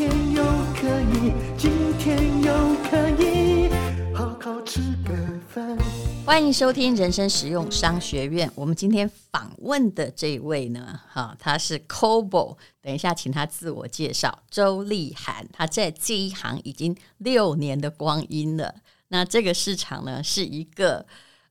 天又可以，今天又可以好好吃个饭。欢迎收听人生实用商学院。我们今天访问的这位呢，哈，他是 Kobo。等一下，请他自我介绍。周立涵，他在这一行已经六年的光阴了。那这个市场呢，是一个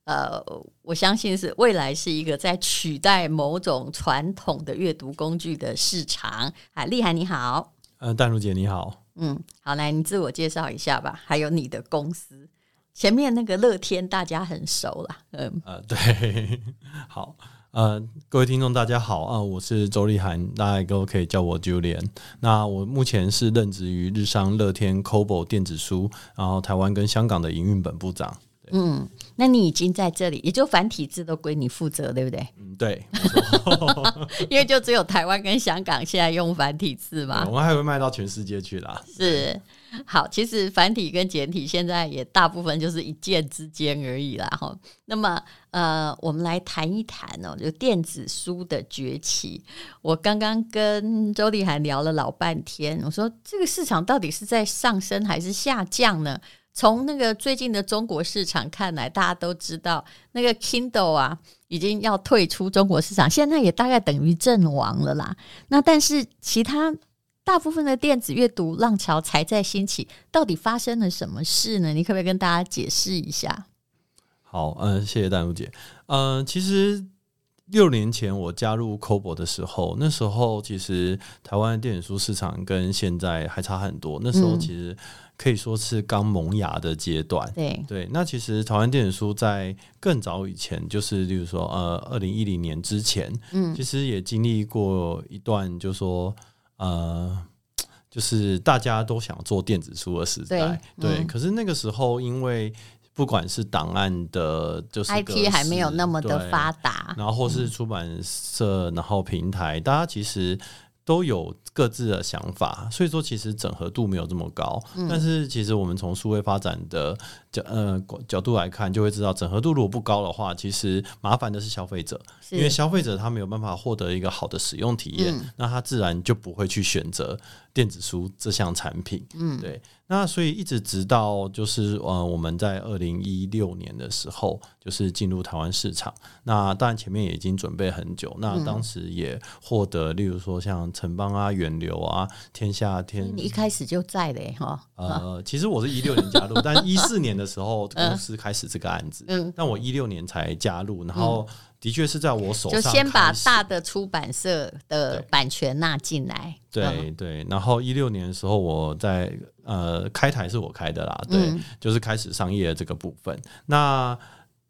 呃，我相信是未来是一个在取代某种传统的阅读工具的市场。啊，立涵你好，呃，淡如姐你好，嗯，好，来你自我介绍一下吧，还有你的公司。前面那个乐天大家很熟了，嗯，呃，对，好。呃，各位听众大家好啊，呃，我是周立涵，大家都可以叫我 Julian。那我目前是任职于日商乐天 Cobo 电子书，然后台湾跟香港的营运本部长。嗯，那你已经在这里，也就繁体字都归你负责，对不对？嗯，对，因为就只有台湾跟香港现在用繁体字嘛，我们还会卖到全世界去啦。是。好，其实繁体跟简体现在也大部分就是一键之间而已啦。哈，那么呃，我们来谈一谈哦，就电子书的崛起。我刚刚跟周丽涵聊了老半天，我说这个市场到底是在上升还是下降呢？从那个最近的中国市场看来，大家都知道那个 Kindle 啊已经要退出中国市场，现在也大概等于阵亡了啦。那但是其他。大部分的电子阅读浪潮才在兴起，到底发生了什么事呢？你可不可以跟大家解释一下？好，嗯、呃，谢谢淡如姐。嗯、其实六年前我加入 Kobo 的时候，那时候其实台湾的电子书市场跟现在还差很多。那时候其实可以说是刚萌芽的阶段。对、嗯、对，那其实台湾电子书在更早以前，就是例如说呃，二零一零年之前，嗯，其实也经历过一段，就是说。呃，就是大家都想做电子书的时代，对，对、嗯。可是那个时候，因为不管是档案的，就是 IT 还没有那么的发达，然后或是出版社，然后平台，大家其实。都有各自的想法，所以说其实整合度没有这么高。嗯、但是其实我们从数位发展的角呃角度来看，就会知道整合度如果不高的话，其实麻烦的是消费者，因为消费者他没有办法获得一个好的使用体验，嗯，那他自然就不会去选择电子书这项产品。嗯，对。那所以一直直到就是呃我们在二零一六年的时候，就是进入台湾市场。那当然前面也已经准备很久。那当时也获得，例如说像城邦啊、远流啊、天下天，你一开始就在的哈。呃，其实我是一六年加入，但一四年的时候公司开始这个案子。嗯。但我一六年才加入，然后的确是在我手上，就先把大的出版社的版权纳进来。对对，对。然后一六年的时候，我在。呃，开台是我开的啦，对，嗯、就是开始商业这个部分。那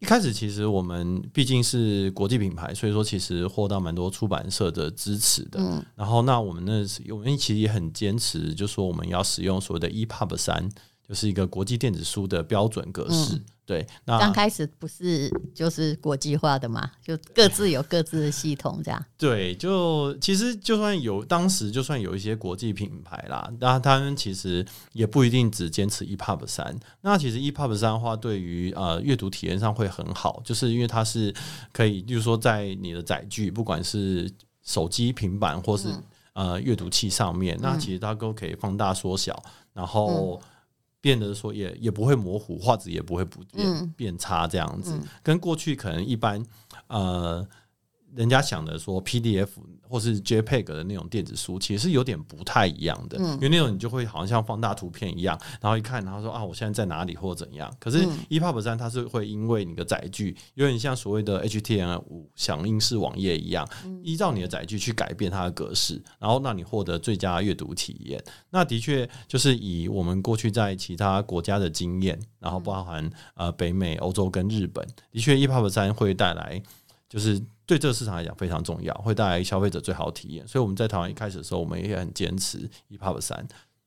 一开始其实我们毕竟是国际品牌，所以说其实获到蛮多出版社的支持的。嗯、然后那我们那我们其实也很坚持，就说我们要使用所谓的 EPUB 三，就是一个国际电子书的标准格式。嗯对，那刚开始不是就是国际化的嘛，就各自有各自的系统这样。对，就其实就算有当时就算有一些国际品牌啦，那他们其实也不一定只坚持 EPUB 三。那其实 EPUB 三的话，对于呃阅读体验上会很好，就是因为它是可以，就是说在你的载具，不管是手机、平板或是、嗯、呃阅读器上面，那其实它都可以放大缩小，然后。嗯变得说也也不会模糊，画质也不会不变、嗯、变差这样子，嗯、跟过去可能一般呃。人家想的说 PDF 或是 JPEG 的那种电子书，其实是有点不太一样的，嗯、因为那种你就会好像像放大图片一样，然后一看，然后说啊，我现在在哪里或者怎样。可是 EPUB 三它是会因为你的载具有点像所谓的 HTML 五响应式网页一样，依照你的载具去改变它的格式，然后让你获得最佳阅读体验。那的确就是以我们过去在其他国家的经验，然后包含呃北美、欧洲跟日本，的确 EPUB 三会带来。就是对这个市场来讲非常重要，会带来消费者最好的体验。所以我们在台湾一开始的时候，我们也很坚持 EPUB 三。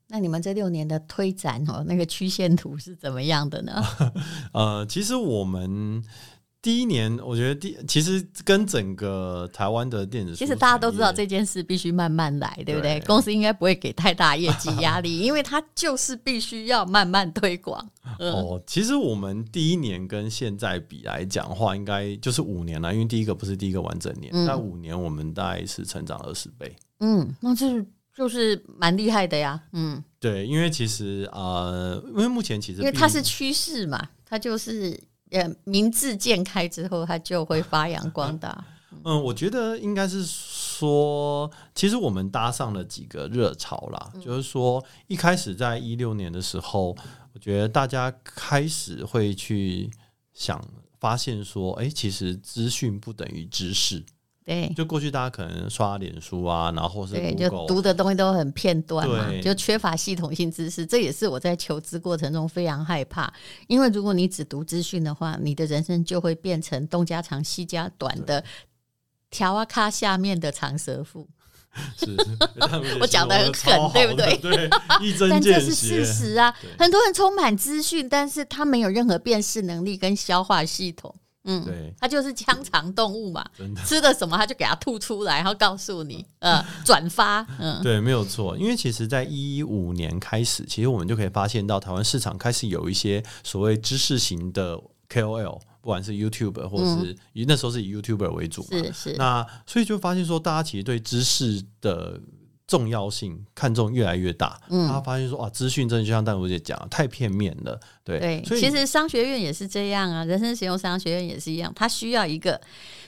那你们这六年的推展哦，那个曲线图是怎么样的呢？呃，其实我们。第一年，我觉得第其实跟整个台湾的电子书，其实大家都知道这件事必须慢慢来，对不对？对公司应该不会给太大业绩压力，因为它就是必须要慢慢推广。嗯、哦，其实我们第一年跟现在比来讲的话，应该就是五年了，因为第一个不是第一个完整年，那、嗯、五年我们大概是成长二十倍。嗯，那这就是蛮厉害的呀。嗯，对，因为其实呃，因为目前其实因为它是趋势嘛，它就是。呃，名字渐开之后，它就会发扬光大。嗯，我觉得应该是说，其实我们搭上了几个热潮啦。嗯、就是说，一开始在一六年的时候，我觉得大家开始会去想，发现说，哎、欸，其实资讯不等于知识。对，就过去大家可能刷脸书啊，然后或是 Google，对，就读的东西都很片段嘛，就缺乏系统性知识。这也是我在求知过程中非常害怕，因为如果你只读资讯的话，你的人生就会变成东家长西家短的条啊卡下面的长舌妇。是，我讲的很狠，对不对？对，但这是事实啊。很多人充满资讯，但是他没有任何辨识能力跟消化系统。嗯，对，它就是腔肠动物嘛，的。吃的什么它就给它吐出来，然后告诉你，呃，转发，嗯，对，没有错，因为其实，在一五年开始，其实我们就可以发现到台湾市场开始有一些所谓知识型的 KOL，不管是 YouTuber 或是以、嗯、那时候是以 YouTuber 为主嘛，是是，那所以就发现说，大家其实对知识的。重要性看重越来越大，嗯，他发现说，哇，资讯真的就像淡如姐讲，太片面了，对，对，所以其实商学院也是这样啊，人生实用商学院也是一样，他需要一个，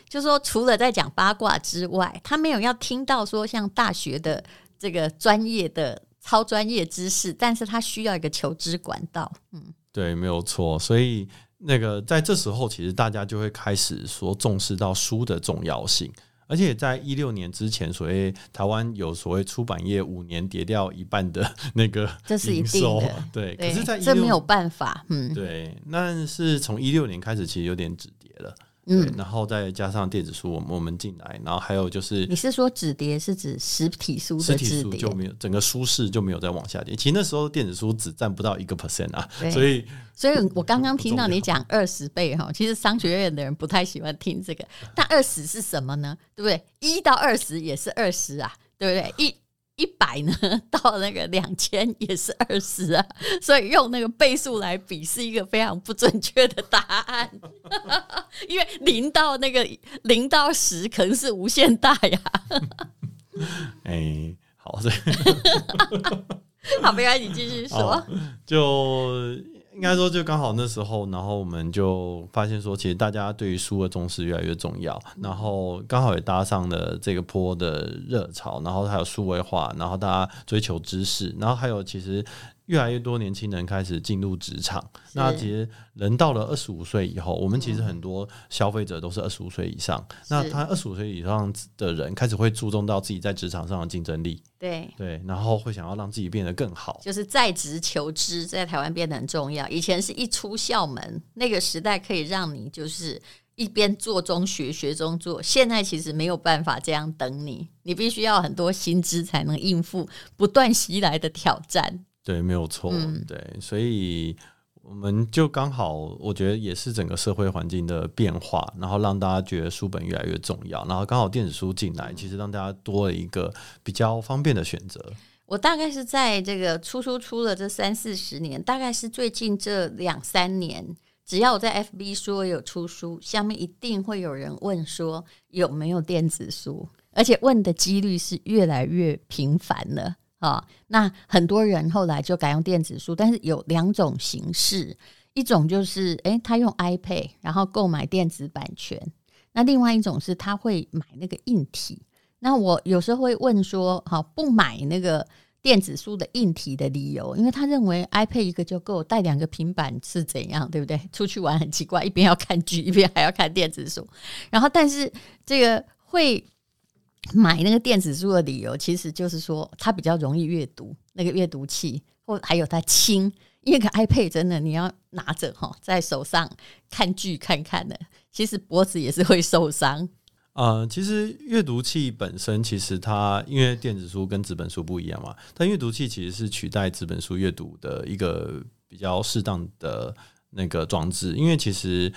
就是说除了在讲八卦之外，他没有要听到说像大学的这个专业的超专业知识，但是他需要一个求知管道，嗯，对，没有错，所以那个在这时候，其实大家就会开始说重视到书的重要性。而且在一六年之前，所谓台湾有所谓出版业五年跌掉一半的那个营收，这是一定的，对。对，可是，在这没有办法，嗯，对。那是从一六年开始，其实有点止跌了。嗯，然后再加上电子书，我们我们进来，然后还有就是，你是说止跌是指实体书？实体书就没有，整个书市就没有再往下跌。其实那时候电子书只占不到一个 percent 啊，所以，所以 我刚刚听到你讲二十倍哈，其实商学院的人不太喜欢听这个。但二十是什么呢？对不对？一到二十也是二十啊，对不对？一。一百呢，到那个两千也是二十啊，所以用那个倍数来比是一个非常不准确的答案，因为零到那个零到十可能是无限大呀。哎、欸，好，对，好，没关系，你继续说，就。应该说，就刚好那时候，然后我们就发现说，其实大家对于书的重视越来越重要，然后刚好也搭上了这个坡的热潮，然后还有数位化，然后大家追求知识，然后还有其实。越来越多年轻人开始进入职场，那其实人到了二十五岁以后，我们其实很多消费者都是二十五岁以上。那他二十五岁以上的人开始会注重到自己在职场上的竞争力，对对，然后会想要让自己变得更好，就是在职求知，在台湾变得很重要。以前是一出校门，那个时代可以让你就是一边做中学，学中做。现在其实没有办法这样等你，你必须要很多薪资才能应付不断袭来的挑战。对，没有错。嗯、对，所以我们就刚好，我觉得也是整个社会环境的变化，然后让大家觉得书本越来越重要，然后刚好电子书进来，其实让大家多了一个比较方便的选择。我大概是在这个出书出了这三四十年，大概是最近这两三年，只要我在 FB 说有出书，下面一定会有人问说有没有电子书，而且问的几率是越来越频繁了。啊、那很多人后来就改用电子书，但是有两种形式，一种就是诶，他用 iPad 然后购买电子版权，那另外一种是他会买那个硬体。那我有时候会问说，好，不买那个电子书的硬体的理由，因为他认为 iPad 一个就够，带两个平板是怎样，对不对？出去玩很奇怪，一边要看剧，一边还要看电子书，然后但是这个会。买那个电子书的理由，其实就是说它比较容易阅读，那个阅读器或还有它轻，因为个 iPad 真的你要拿着哈，在手上看剧看看的，其实脖子也是会受伤。呃，其实阅读器本身其实它因为电子书跟纸本书不一样嘛，但阅读器其实是取代纸本书阅读的一个比较适当的那个装置，因为其实。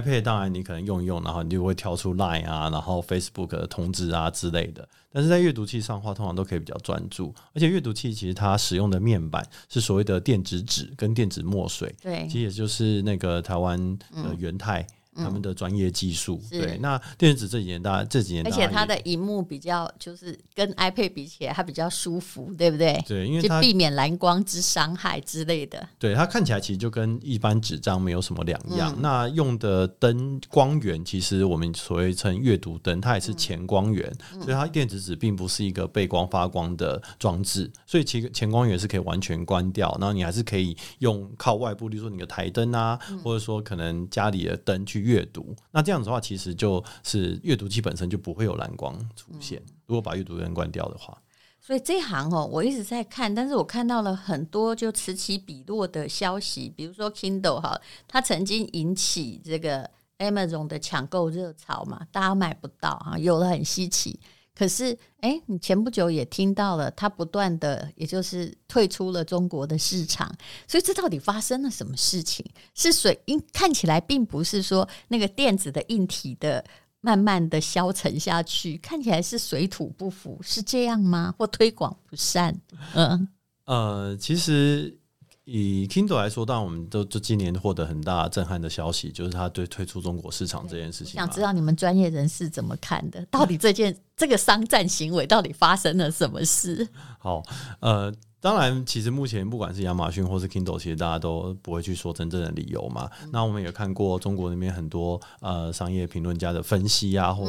iPad 当然你可能用一用，然后你就会跳出 Line 啊，然后 Facebook 的通知啊之类的。但是在阅读器上的话，通常都可以比较专注。而且阅读器其实它使用的面板是所谓的电子纸跟电子墨水，对，其实也就是那个台湾的元太。他们的专业技术，嗯、对，那电子这几年，大家这几年，而且它的荧幕比较，就是跟 iPad 比起来，它比较舒服，对不对？对，因为它避免蓝光之伤害之类的。对，它看起来其实就跟一般纸张没有什么两样。嗯、那用的灯光源，其实我们所谓称阅读灯，它也是前光源，嗯、所以它电子纸并不是一个背光发光的装置，所以其实前光源是可以完全关掉，然后你还是可以用靠外部，例如说你的台灯啊，嗯、或者说可能家里的灯去。阅读，那这样子的话，其实就是阅读器本身就不会有蓝光出现。如果把阅读灯关掉的话，所以这行哦，我一直在看，但是我看到了很多就此起彼落的消息，比如说 Kindle 哈，它曾经引起这个 Amazon 的抢购热潮嘛，大家买不到啊，有的很稀奇。可是，哎，你前不久也听到了，它不断的，也就是退出了中国的市场，所以这到底发生了什么事情？是水？印看起来并不是说那个电子的硬体的慢慢的消沉下去，看起来是水土不服，是这样吗？或推广不善？嗯，呃，其实。以 Kindle 来说，当然我们都就今年获得很大震撼的消息，就是它对退出中国市场这件事情。想知道你们专业人士怎么看的？到底这件这个商战行为到底发生了什么事？好，呃，当然，其实目前不管是亚马逊或是 Kindle，其实大家都不会去说真正的理由嘛。嗯、那我们也看过中国那边很多呃商业评论家的分析啊，或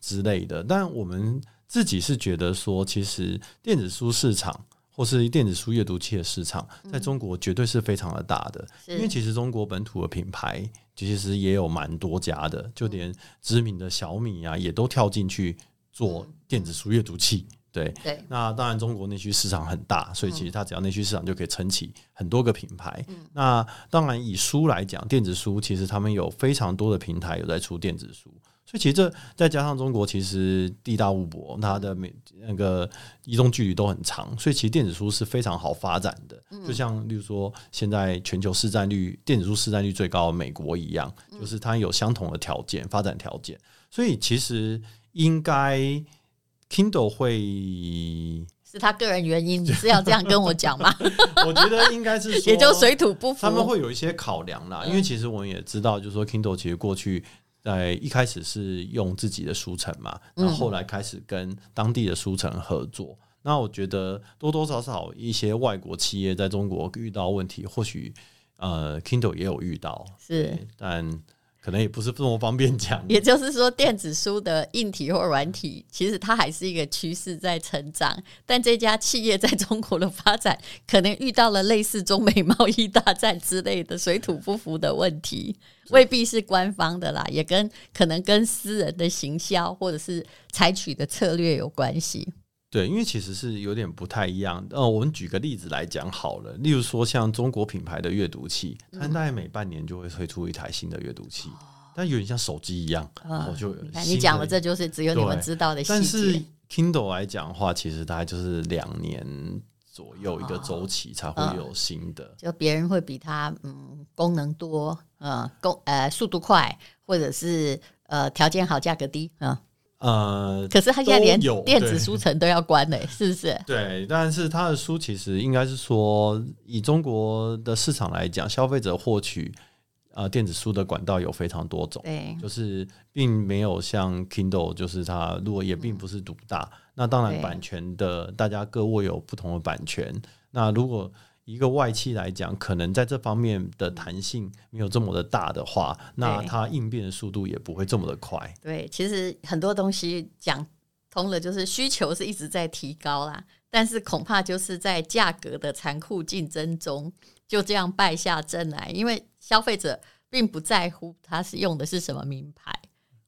之类的。嗯、但我们自己是觉得说，其实电子书市场。或是电子书阅读器的市场，在中国绝对是非常的大的，嗯、因为其实中国本土的品牌其实也有蛮多家的，就连知名的小米啊，也都跳进去做电子书阅读器。对，对那当然中国内需市场很大，所以其实它只要内需市场就可以撑起很多个品牌。嗯、那当然以书来讲，电子书其实他们有非常多的平台有在出电子书。所以其实这再加上中国其实地大物博，它的每那个移动距离都很长，所以其实电子书是非常好发展的。就像例如说，现在全球市占率电子书市占率最高的美国一样，就是它有相同的条件发展条件。所以其实应该 Kindle 会是他个人原因，你是要这样跟我讲吗？我觉得应该是说，也就水土不服，他们会有一些考量啦。因为其实我们也知道，就是说 Kindle 其实过去。在一开始是用自己的书城嘛，然后后来开始跟当地的书城合作。嗯、那我觉得多多少少一些外国企业在中国遇到问题，或许呃，Kindle 也有遇到，是，但。可能也不是这么方便讲。也就是说，电子书的硬体或软体，其实它还是一个趋势在成长。但这家企业在中国的发展，可能遇到了类似中美贸易大战之类的水土不服的问题，未必是官方的啦，也跟可能跟私人的行销或者是采取的策略有关系。对，因为其实是有点不太一样。呃，我们举个例子来讲好了，例如说像中国品牌的阅读器，它大概每半年就会推出一台新的阅读器，嗯、但有点像手机一样。哦，就你讲的这就是只有你们知道的。但是 Kindle 来讲的话，其实大概就是两年左右一个周期才会有新的。哦嗯、就别人会比它嗯功能多，嗯功呃速度快，或者是呃条件好，价格低，嗯。呃，可是他现在连电子书城都要关了，是不是？对，但是他的书其实应该是说，以中国的市场来讲，消费者获取呃电子书的管道有非常多种，对，就是并没有像 Kindle，就是它如果也并不是独大，嗯、那当然版权的大家各握有不同的版权，那如果。一个外企来讲，可能在这方面的弹性没有这么的大的话，那它应变的速度也不会这么的快。对，其实很多东西讲通了，就是需求是一直在提高啦，但是恐怕就是在价格的残酷竞争中，就这样败下阵来。因为消费者并不在乎他是用的是什么名牌，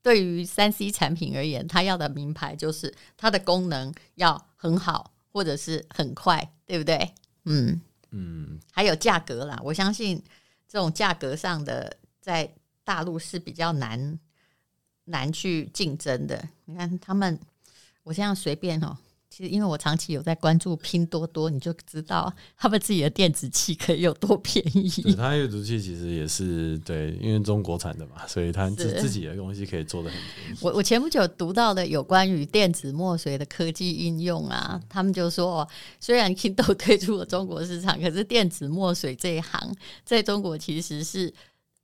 对于三 C 产品而言，他要的名牌就是它的功能要很好，或者是很快，对不对？嗯。嗯，还有价格啦，我相信这种价格上的在大陆是比较难难去竞争的。你看他们，我这样随便哦。其实，因为我长期有在关注拼多多，你就知道他们自己的电子器可以有多便宜。对，它阅读器其实也是对，因为中国产的嘛，所以它自自己的东西可以做的很便宜。我我前不久读到的有关于电子墨水的科技应用啊，他们就说，虽然 Kindle 退出了中国市场，可是电子墨水这一行在中国其实是，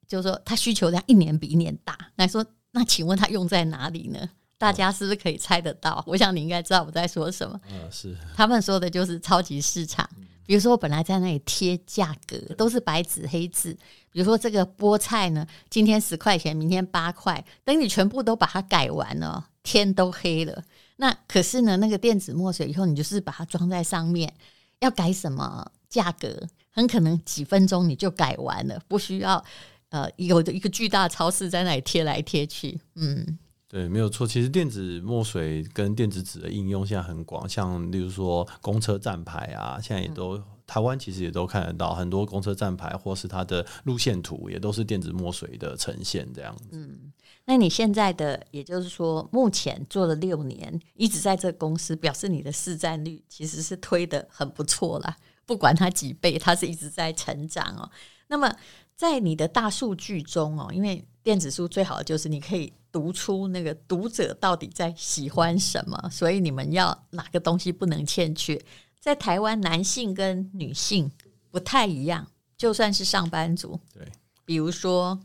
就是说它需求量一年比一年大。那说，那请问它用在哪里呢？大家是不是可以猜得到？我想你应该知道我在说什么。嗯，是他们说的就是超级市场。比如说，我本来在那里贴价格，都是白纸黑字。比如说，这个菠菜呢，今天十块钱，明天八块。等你全部都把它改完了，天都黑了。那可是呢，那个电子墨水以后，你就是把它装在上面，要改什么价格，很可能几分钟你就改完了，不需要呃有一个巨大的超市在那里贴来贴去。嗯。对，没有错。其实电子墨水跟电子纸的应用现在很广，像例如说公车站牌啊，现在也都、嗯、台湾其实也都看得到很多公车站牌，或是它的路线图也都是电子墨水的呈现这样子。嗯，那你现在的，也就是说，目前做了六年，一直在这个公司，表示你的市占率其实是推得很不错啦。不管它几倍，它是一直在成长哦。那么在你的大数据中哦，因为电子书最好的就是你可以。读出那个读者到底在喜欢什么，所以你们要哪个东西不能欠缺？在台湾，男性跟女性不太一样，就算是上班族，对，比如说，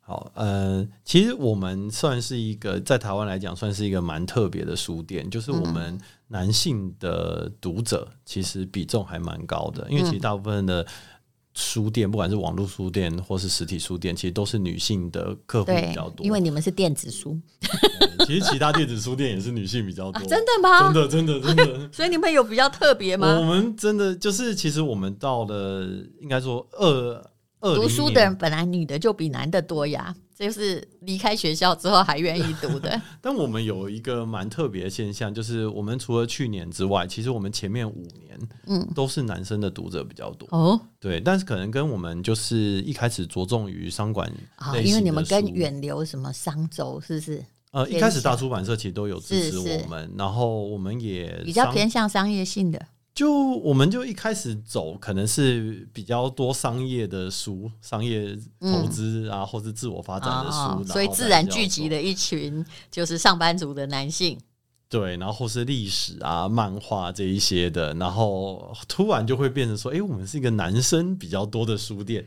好，呃，其实我们算是一个在台湾来讲，算是一个蛮特别的书店，就是我们男性的读者其实比重还蛮高的，因为其实大部分的。书店，不管是网络书店或是实体书店，其实都是女性的客户比较多。因为你们是电子书，其实其他电子书店也是女性比较多。啊、真的吗？真的，真的，真的。所以你们有比较特别吗？我们真的就是，其实我们到了，应该说二二。读书的人本来女的就比男的多呀，这就是离开学校之后还愿意读的。但我们有一个蛮特别的现象，就是我们除了去年之外，其实我们前面五年，嗯，都是男生的读者比较多。哦，对，但是可能跟我们就是一开始着重于商管因为你们跟远流什么商周是不是？呃，一开始大出版社其实都有支持我们，然后我们也比较偏向商业性的。就我们就一开始走，可能是比较多商业的书，商业投资啊，嗯、或是自我发展的书，所以自然聚集了一群就是上班族的男性。对，然后或是历史啊、漫画这一些的，然后突然就会变成说，哎，我们是一个男生比较多的书店。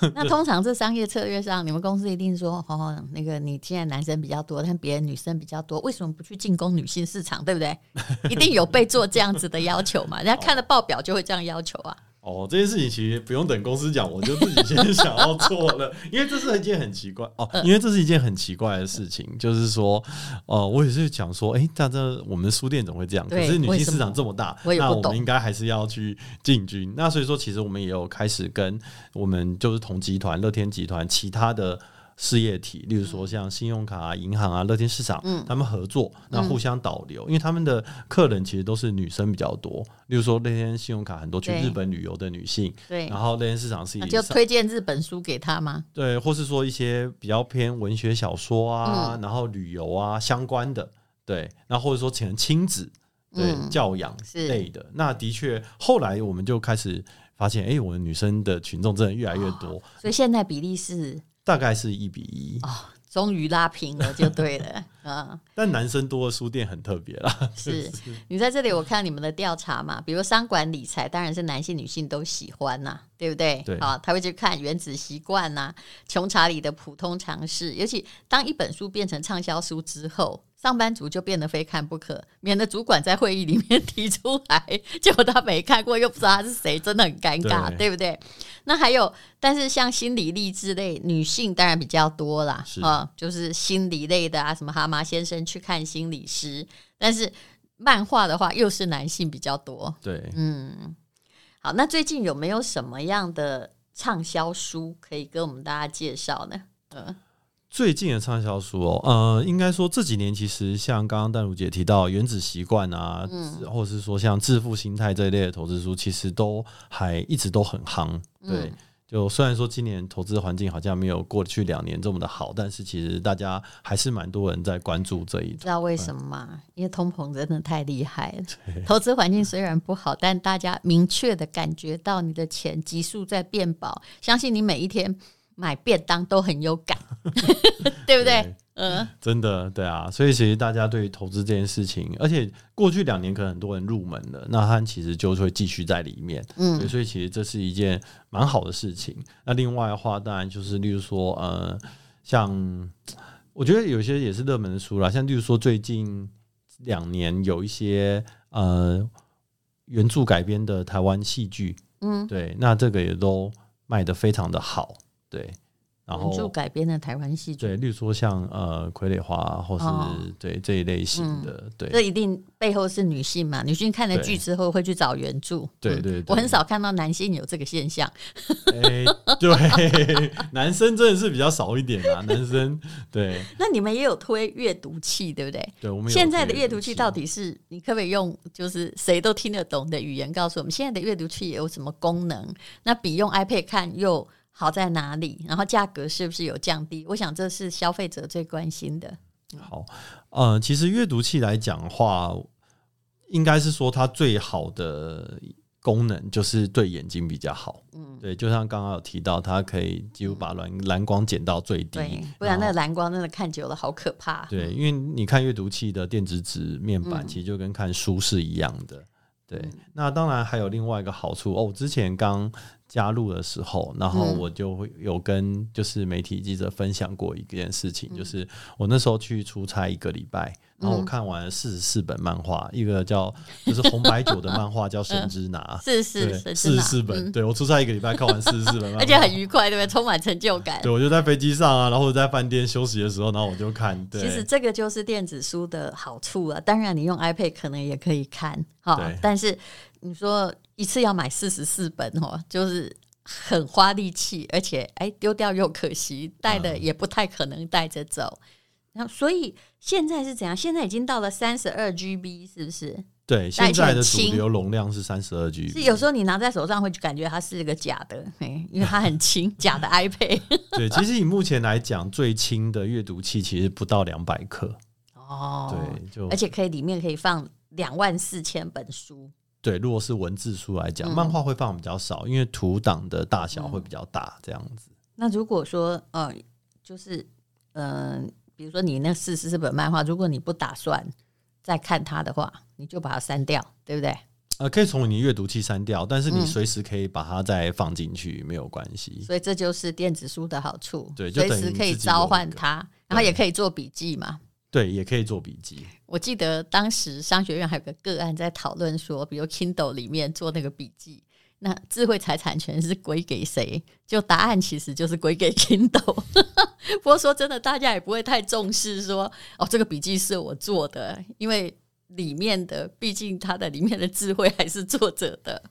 那通常这商业策略上，你们公司一定说，哦，那个你现在男生比较多，但别人女生比较多，为什么不去进攻女性市场？对不对？一定有被做这样子的要求嘛？人家看了报表就会这样要求啊。哦，这件事情其实不用等公司讲，我就自己先 想要做了，因为这是一件很奇怪哦，因为这是一件很奇怪的事情，就是说，呃，我也是讲说，哎，大家我们的书店怎么会这样？可是女性市场这么大，我那我们应该还是要去进军。那所以说，其实我们也有开始跟我们就是同集团乐天集团其他的。事业体，例如说像信用卡啊、银行啊、乐天市场，嗯，他们合作，那互相导流，嗯，因为他们的客人其实都是女生比较多。例如说，乐天信用卡很多去日本旅游的女性，对，然后乐天市场是以就推荐日本书给他吗？对，或是说一些比较偏文学小说啊，嗯，然后旅游啊相关的，对，那或者说请亲子对，嗯，教养类的，那的确后来我们就开始发现，哎，欸，我们女生的群众真的越来越多，哦，所以现在比例是。大概是一比一哦，终于拉平了，就对了，嗯。但男生多的书店很特别啦。是 你在这里，我看你们的调查嘛，比如商管理财，当然是男性女性都喜欢呐，对不对？对。好，他会去看《原子习惯》呐，《穷查理的普通常识》，尤其当一本书变成畅销书之后。上班族就变得非看不可，免得主管在会议里面提出来，结果他没看过，又不知道他是谁，真的很尴尬，对，对不对？那还有，但是像心理励志类，女性当然比较多啦，啊，就是心理类的啊，什么蛤蟆先生去看心理师。但是漫画的话，又是男性比较多。对，嗯，好，那最近有没有什么样的畅销书可以跟我们大家介绍呢？嗯。最近的畅销书哦，呃，应该说这几年其实像刚刚淡如姐提到《原子习惯》啊，嗯，或者是说像《致富心态》这一类的投资书，其实都还一直都很夯。对，嗯、就虽然说今年投资环境好像没有过去两年这么的好，但是其实大家还是蛮多人在关注这一。知道为什么吗？嗯、因为通膨真的太厉害了。投资环境虽然不好，但大家明确的感觉到你的钱急速在变薄，相信你每一天。买便当都很有感，对不对？对嗯，真的对啊，所以其实大家对于投资这件事情，而且过去两年可能很多人入门了，那他其实就会继续在里面，嗯，所以其实这是一件蛮好的事情。那另外的话，当然就是例如说，呃，像我觉得有些也是热门的书啦，像例如说最近两年有一些呃原著改编的台湾戏剧，嗯，对，那这个也都卖的非常的好。对，然后就改编的台湾戏剧，对，例如说像呃《傀儡花》或是、哦、对这一类型的，嗯、对，这一定背后是女性嘛？女性看了剧之后会去找原著，对对，对，我很少看到男性有这个现象。哎，对，男生真的是比较少一点啊，男生对。那你们也有推阅读器，对不对？对，我们现在的阅读器到底是你可不可以用就是谁都听得懂的语言告诉我们，现在的阅读器有什么功能？那比用 iPad 看又？好在哪里？然后价格是不是有降低？我想这是消费者最关心的。好，呃，其实阅读器来讲的话，应该是说它最好的功能就是对眼睛比较好。嗯，对，就像刚刚有提到，它可以几乎把蓝蓝光减到最低，不然那个蓝光真的看久了好可怕。对，因为你看阅读器的电子纸面板，其实就跟看书是一样的。嗯、对，那当然还有另外一个好处哦，之前刚。加入的时候，然后我就会有跟就是媒体记者分享过一件事情，嗯、就是我那时候去出差一个礼拜。然后我看完了四十四本漫画，一个叫就是红白酒的漫画叫《神之拿》，是是四十四本。对，我出差一个礼拜看完四十四本漫画，而且很愉快，对不对？充满成就感。对，我就在飞机上啊，然后在饭店休息的时候，然后我就看。对，其实这个就是电子书的好处啊。当然，你用 iPad 可能也可以看哈，但是你说一次要买四十四本哦，就是很花力气，而且哎丢掉又可惜，带的也不太可能带着走。然后，所以现在是怎样？现在已经到了三十二 GB，是不是？对，现在的主流容量是三十二 GB。是有时候你拿在手上会感觉它是一个假的，因为它很轻，假的 iPad。对，其实以目前来讲，最轻的阅读器其实不到两百克。哦，对，就而且可以里面可以放两万四千本书。对，如果是文字书来讲，嗯、漫画会放比较少，因为图档的大小会比较大，这样子。那如果说，呃，就是，嗯、呃。比如说你那四十四本漫画，如果你不打算再看它的话，你就把它删掉，对不对？呃，可以从你阅读器删掉，但是你随时可以把它再放进去，嗯、没有关系。所以这就是电子书的好处，对，随时可以召唤它，然后也可以做笔记嘛。对，也可以做笔记。我记得当时商学院还有个个案在讨论说，比如 Kindle 里面做那个笔记。那智慧财产权是归给谁？就答案其实就是归给 Kindle。不过说真的，大家也不会太重视说哦，这个笔记是我做的，因为里面的毕竟它的里面的智慧还是作者的。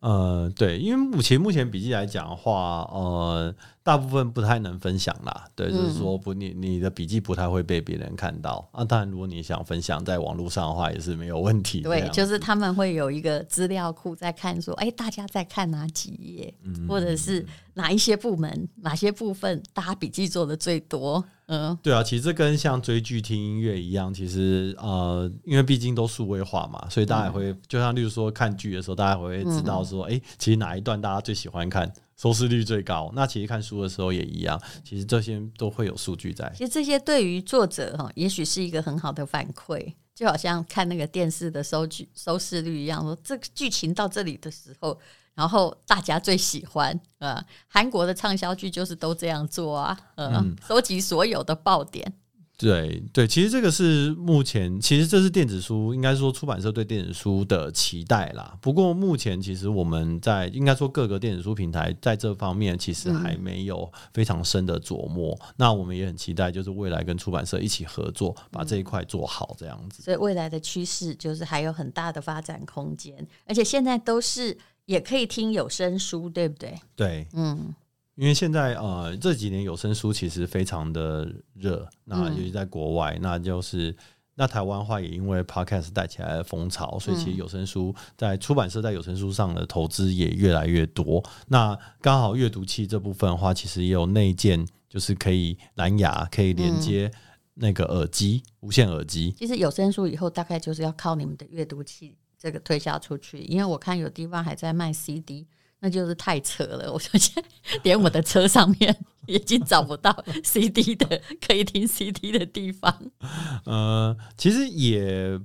呃，对，因为目前目前笔记来讲的话，呃，大部分不太能分享啦。对，嗯、就是说不，你你的笔记不太会被别人看到啊。当然，如果你想分享在网络上的话，也是没有问题。对，就是他们会有一个资料库在看，说，哎，大家在看哪几页，嗯、或者是哪一些部门、哪些部分，大家笔记做的最多。嗯，对啊，其实这跟像追剧、听音乐一样，其实呃，因为毕竟都数位化嘛，所以大家也会，嗯、就像例如说看剧的时候，大家会知道说，哎、嗯，其实哪一段大家最喜欢看，收视率最高。那其实看书的时候也一样，其实这些都会有数据在。其实这些对于作者哈，也许是一个很好的反馈，就好像看那个电视的收剧收视率一样，说这个剧情到这里的时候。然后大家最喜欢，呃，韩国的畅销剧就是都这样做啊，呃，嗯，收集所有的爆点。对对，其实这个是目前，其实这是电子书，应该说出版社对电子书的期待啦。不过目前其实我们在应该说各个电子书平台在这方面其实还没有非常深的琢磨。嗯、那我们也很期待，就是未来跟出版社一起合作，把这一块做好，这样子。所以未来的趋势就是还有很大的发展空间，而且现在都是。也可以听有声书，对不对？对，嗯，因为现在呃这几年有声书其实非常的热，那尤其在国外，嗯、那就是那台湾话也因为 Podcast 带起来的风潮，所以其实有声书在出版社在有声书上的投资也越来越多。那刚好阅读器这部分的话，其实也有内建，就是可以蓝牙可以连接那个耳机、嗯、无线耳机。其实有声书以后大概就是要靠你们的阅读器这个推销出去，因为我看有地方还在卖 CD。那就是太扯了！我说现在连我的车上面 已经找不到 CD 的可以听 CD 的地方。呃，其实也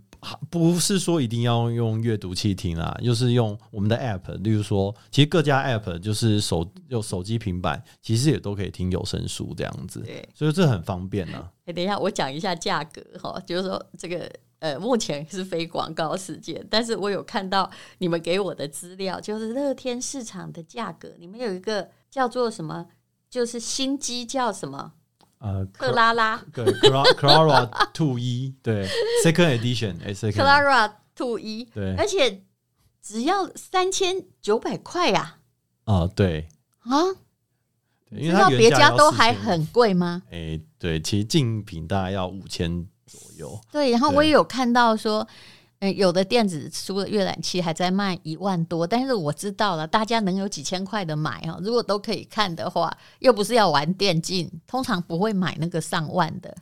不是说一定要用阅读器听啦，就是用我们的 App，例如说，其实各家 App 就是手用手机、平板，其实也都可以听有声书这样子。对，所以这很方便呢。哎，等一下，我讲一下价格哈，就是说这个。呃，目前是非广告时间，但是我有看到你们给我的资料，就是乐天市场的价格，你们有一个叫做什么，就是新机叫什么？呃，克拉拉，对，Clara Two 一，对，Second Edition，哎，Clara Two 一，对，而且只要三千九百块呀。啊，对，啊，因为它别家都还很贵吗？哎，对，其实竞品大概要五千。左右对，然后我也有看到说，嗯，有的电子书的阅览器还在卖一万多，但是我知道了，大家能有几千块的买啊？如果都可以看的话，又不是要玩电竞，通常不会买那个上万的。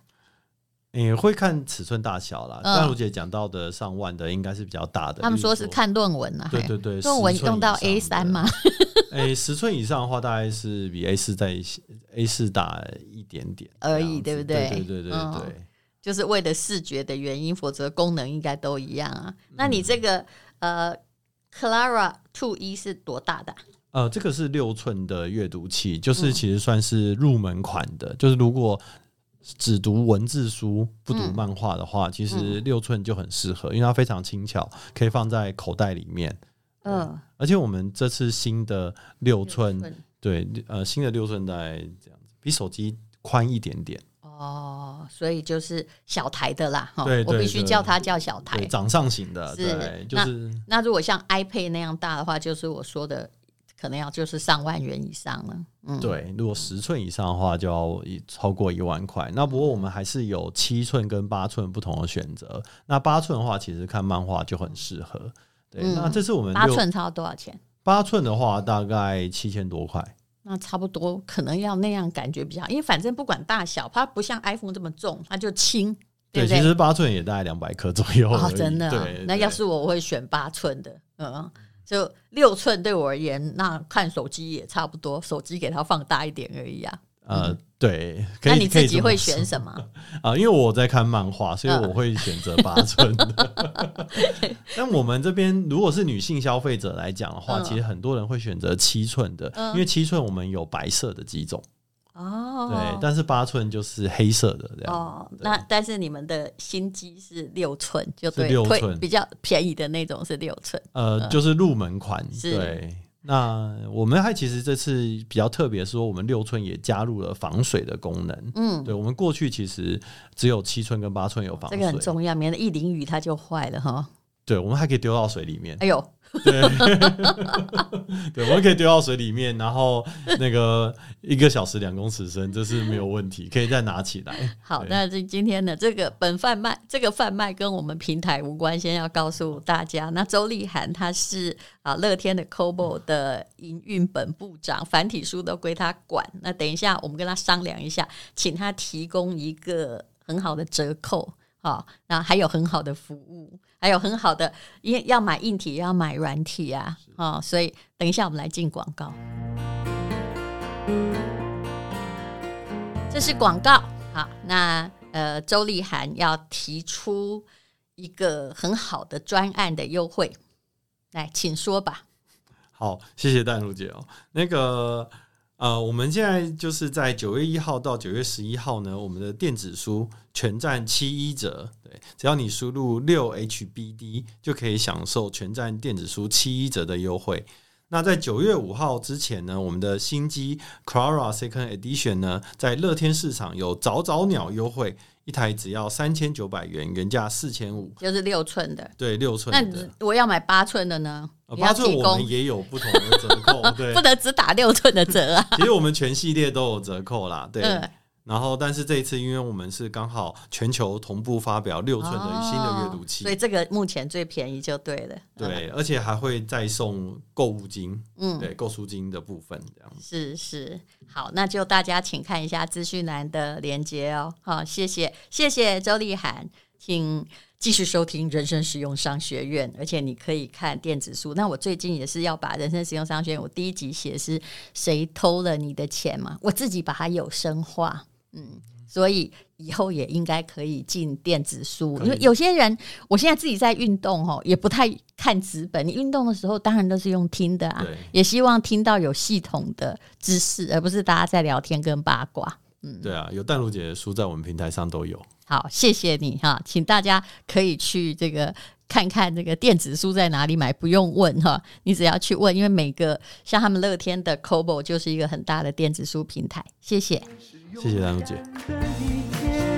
你、欸、会看尺寸大小啦。但如姐讲到的上万的，应该是比较大的。他们说是看论文啊，对对对，论文用到 A 三吗？哎，十寸以上的话，大概是比 A 四在 A 四大一点点而已，对不对？对对对对对。嗯就是为了视觉的原因，否则功能应该都一样啊。那你这个呃，Clara Two 一是多大的？呃，这个是六寸的阅读器，就是其实算是入门款的。嗯、就是如果只读文字书不读漫画的话，嗯、其实六寸就很适合，因为它非常轻巧，可以放在口袋里面。嗯、呃，而且我们这次新的六寸，六寸对，呃，新的六寸大概这样子，比手机宽一点点。哦，所以就是小台的啦，哈，我必须叫它叫小台，掌上型的，是对，就是那，那如果像 iPad 那样大的话，就是我说的，可能要就是上万元以上了。嗯，对，如果十寸以上的话，就要超过一万块。那不过我们还是有七寸跟八寸不同的选择。那八寸的话，其实看漫画就很适合。对，嗯、那这是我们八寸差多少钱？八寸的话，大概七千多块。那差不多，可能要那样感觉比较好，因为反正不管大小，它不像 iPhone 这么重，它就轻。对，对，其实八寸也大概两百克左右。哦，真的、那要是我，我会选八寸的。嗯，就六寸对我而言，那看手机也差不多，手机给它放大一点而已啊。呃，对。那你自己会选什么？啊，因为我在看漫画，所以我会选择八寸的。但我们这边如果是女性消费者来讲的话，其实很多人会选择七寸的，因为七寸我们有白色的几种。哦。对，但是八寸就是黑色的这样。哦。那但是你们的新机是六寸，就对，六寸比较便宜的那种是六寸。呃，就是入门款。对。那我们还其实这次比较特别，说我们六寸也加入了防水的功能。嗯，对，我们过去其实只有七寸跟八寸有防水，这个很重要，免得一淋雨它就坏了哈。对，我们还可以丢到水里面。哎呦。对，对，我们可以丢到水里面，然后那个一个小时两公尺深，这是没有问题，可以再拿起来。好，那这今天的这个本贩卖，这个贩卖跟我们平台无关，先要告诉大家。那周立涵他是啊乐天的 Cobo 的营运本部长，繁体书都归他管。那等一下我们跟他商量一下，请他提供一个很好的折扣。好，然后还有很好的服务，还有很好的，因为要买硬体，要买软体啊，啊是，所以等一下我们来进广告。这是广告，好，那呃，周立涵要提出一个很好的专案的优惠，来，请说吧。好，谢谢淡如姐哦，那个。呃，我们现在就是在九月一号到九月十一号呢，我们的电子书全站七一折，对，只要你输入六 HBD 就可以享受全站电子书七一折的优惠。那在九月五号之前呢，我们的新机 Clara Second Edition 呢，在乐天市场有早早鸟优惠，一台只要三千九百元，原价四千五，就是六寸的，对，六寸。那我要买八寸的呢？呃八寸我们也有不同的折扣，对，不能只打六寸的折啊。其实我们全系列都有折扣啦，对。嗯然后，但是这一次，因为我们是刚好全球同步发表六寸的新的阅读器，哦，所以这个目前最便宜就对了。对，而且还会再送购物金，嗯，对，购书金的部分这样子。是是，好，那就大家请看一下资讯栏的连接哦。好，谢谢谢谢周立涵，请继续收听人生实用商学院，而且你可以看电子书。那我最近也是要把人生实用商学院，我第一集写是谁偷了你的钱嘛，我自己把它有声化。嗯，所以以后也应该可以进电子书，因为有些人，我现在自己在运动哦，也不太看纸本。你运动的时候，当然都是用听的啊，也希望听到有系统的知识，而不是大家在聊天跟八卦。嗯，对啊，有淡如姐的书在我们平台上都有。好，谢谢你哈，请大家可以去这个看看这个电子书在哪里买，不用问哈，你只要去问，因为每个像他们乐天的 Kobo 就是一个很大的电子书平台。谢谢。谢谢蓝如姐。